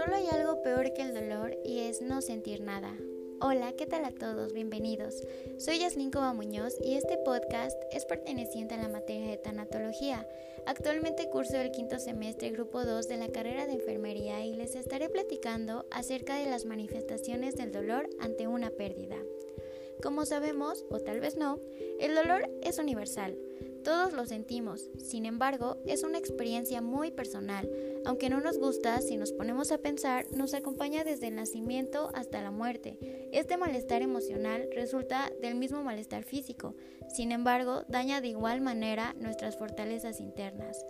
Solo hay algo peor que el dolor y es no sentir nada. Hola, ¿qué tal a todos? Bienvenidos. Soy Yasmin Coba Muñoz y este podcast es perteneciente a la materia de tanatología. Actualmente curso el quinto semestre grupo 2 de la carrera de enfermería y les estaré platicando acerca de las manifestaciones del dolor ante una pérdida. Como sabemos, o tal vez no, el dolor es universal. Todos lo sentimos, sin embargo, es una experiencia muy personal. Aunque no nos gusta, si nos ponemos a pensar, nos acompaña desde el nacimiento hasta la muerte. Este malestar emocional resulta del mismo malestar físico, sin embargo, daña de igual manera nuestras fortalezas internas.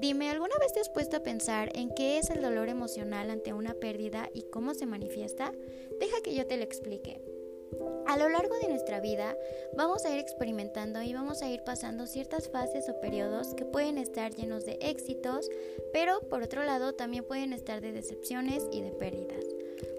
Dime, ¿alguna vez te has puesto a pensar en qué es el dolor emocional ante una pérdida y cómo se manifiesta? Deja que yo te lo explique. A lo largo de nuestra vida vamos a ir experimentando y vamos a ir pasando ciertas fases o periodos que pueden estar llenos de éxitos, pero por otro lado también pueden estar de decepciones y de pérdidas.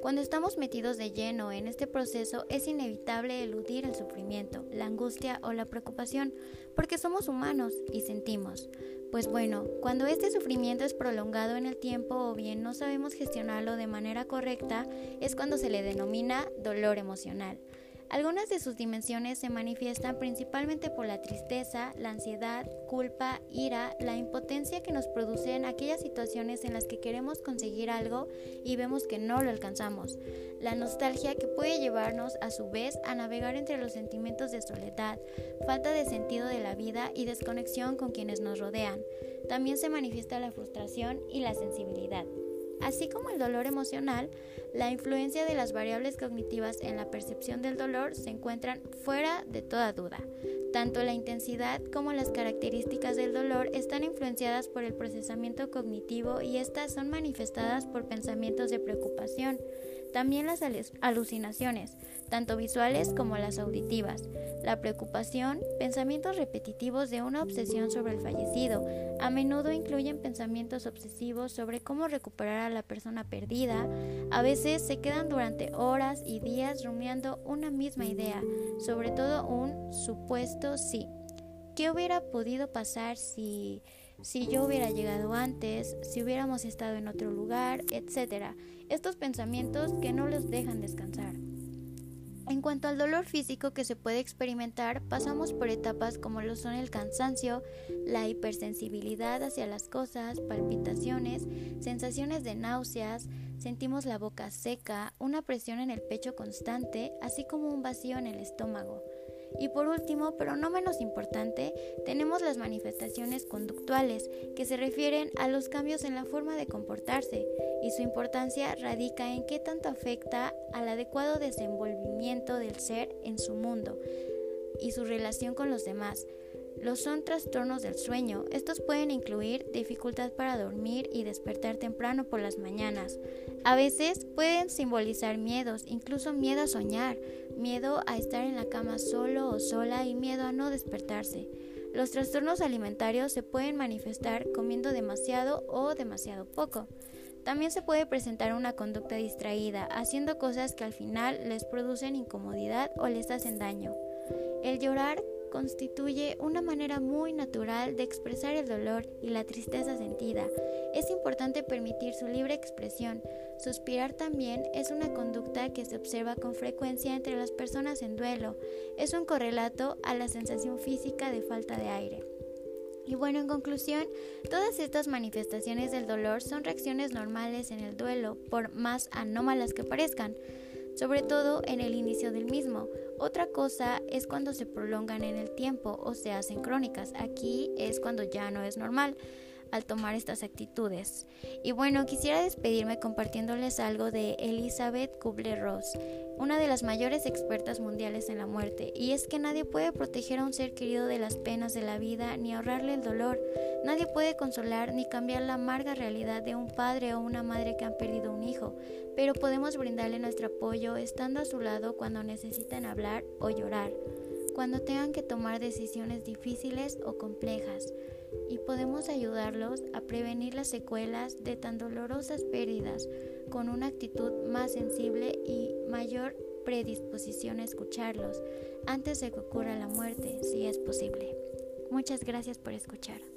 Cuando estamos metidos de lleno en este proceso es inevitable eludir el sufrimiento, la angustia o la preocupación, porque somos humanos y sentimos. Pues bueno, cuando este sufrimiento es prolongado en el tiempo o bien no sabemos gestionarlo de manera correcta, es cuando se le denomina dolor emocional. Algunas de sus dimensiones se manifiestan principalmente por la tristeza, la ansiedad, culpa, ira, la impotencia que nos producen aquellas situaciones en las que queremos conseguir algo y vemos que no lo alcanzamos, la nostalgia que puede llevarnos a su vez a navegar entre los sentimientos de soledad, falta de sentido de la vida y desconexión con quienes nos rodean. También se manifiesta la frustración y la sensibilidad. Así como el dolor emocional, la influencia de las variables cognitivas en la percepción del dolor se encuentran fuera de toda duda. Tanto la intensidad como las características del dolor están influenciadas por el procesamiento cognitivo y estas son manifestadas por pensamientos de preocupación, también las alucinaciones, tanto visuales como las auditivas, la preocupación, pensamientos repetitivos de una obsesión sobre el fallecido. A menudo incluyen pensamientos obsesivos sobre cómo recuperar a la persona perdida. A veces se quedan durante horas y días rumiando una misma idea, sobre todo un supuesto sí. ¿Qué hubiera podido pasar si si yo hubiera llegado antes, si hubiéramos estado en otro lugar, etc. Estos pensamientos que no los dejan descansar. En cuanto al dolor físico que se puede experimentar, pasamos por etapas como lo son el cansancio, la hipersensibilidad hacia las cosas, palpitaciones, sensaciones de náuseas, sentimos la boca seca, una presión en el pecho constante, así como un vacío en el estómago. Y por último, pero no menos importante, tenemos las manifestaciones conductuales, que se refieren a los cambios en la forma de comportarse, y su importancia radica en qué tanto afecta al adecuado desenvolvimiento del ser en su mundo y su relación con los demás. Los son trastornos del sueño. Estos pueden incluir dificultad para dormir y despertar temprano por las mañanas. A veces pueden simbolizar miedos, incluso miedo a soñar, miedo a estar en la cama solo o sola y miedo a no despertarse. Los trastornos alimentarios se pueden manifestar comiendo demasiado o demasiado poco. También se puede presentar una conducta distraída, haciendo cosas que al final les producen incomodidad o les hacen daño. El llorar constituye una manera muy natural de expresar el dolor y la tristeza sentida. Es importante permitir su libre expresión. Suspirar también es una conducta que se observa con frecuencia entre las personas en duelo. Es un correlato a la sensación física de falta de aire. Y bueno, en conclusión, todas estas manifestaciones del dolor son reacciones normales en el duelo, por más anómalas que parezcan sobre todo en el inicio del mismo. Otra cosa es cuando se prolongan en el tiempo o se hacen crónicas. Aquí es cuando ya no es normal al tomar estas actitudes. Y bueno, quisiera despedirme compartiéndoles algo de Elizabeth Kubler-Ross, una de las mayores expertas mundiales en la muerte, y es que nadie puede proteger a un ser querido de las penas de la vida ni ahorrarle el dolor. Nadie puede consolar ni cambiar la amarga realidad de un padre o una madre que han perdido un hijo, pero podemos brindarle nuestro apoyo estando a su lado cuando necesitan hablar o llorar, cuando tengan que tomar decisiones difíciles o complejas podemos ayudarlos a prevenir las secuelas de tan dolorosas pérdidas con una actitud más sensible y mayor predisposición a escucharlos antes de que ocurra la muerte, si es posible. Muchas gracias por escuchar.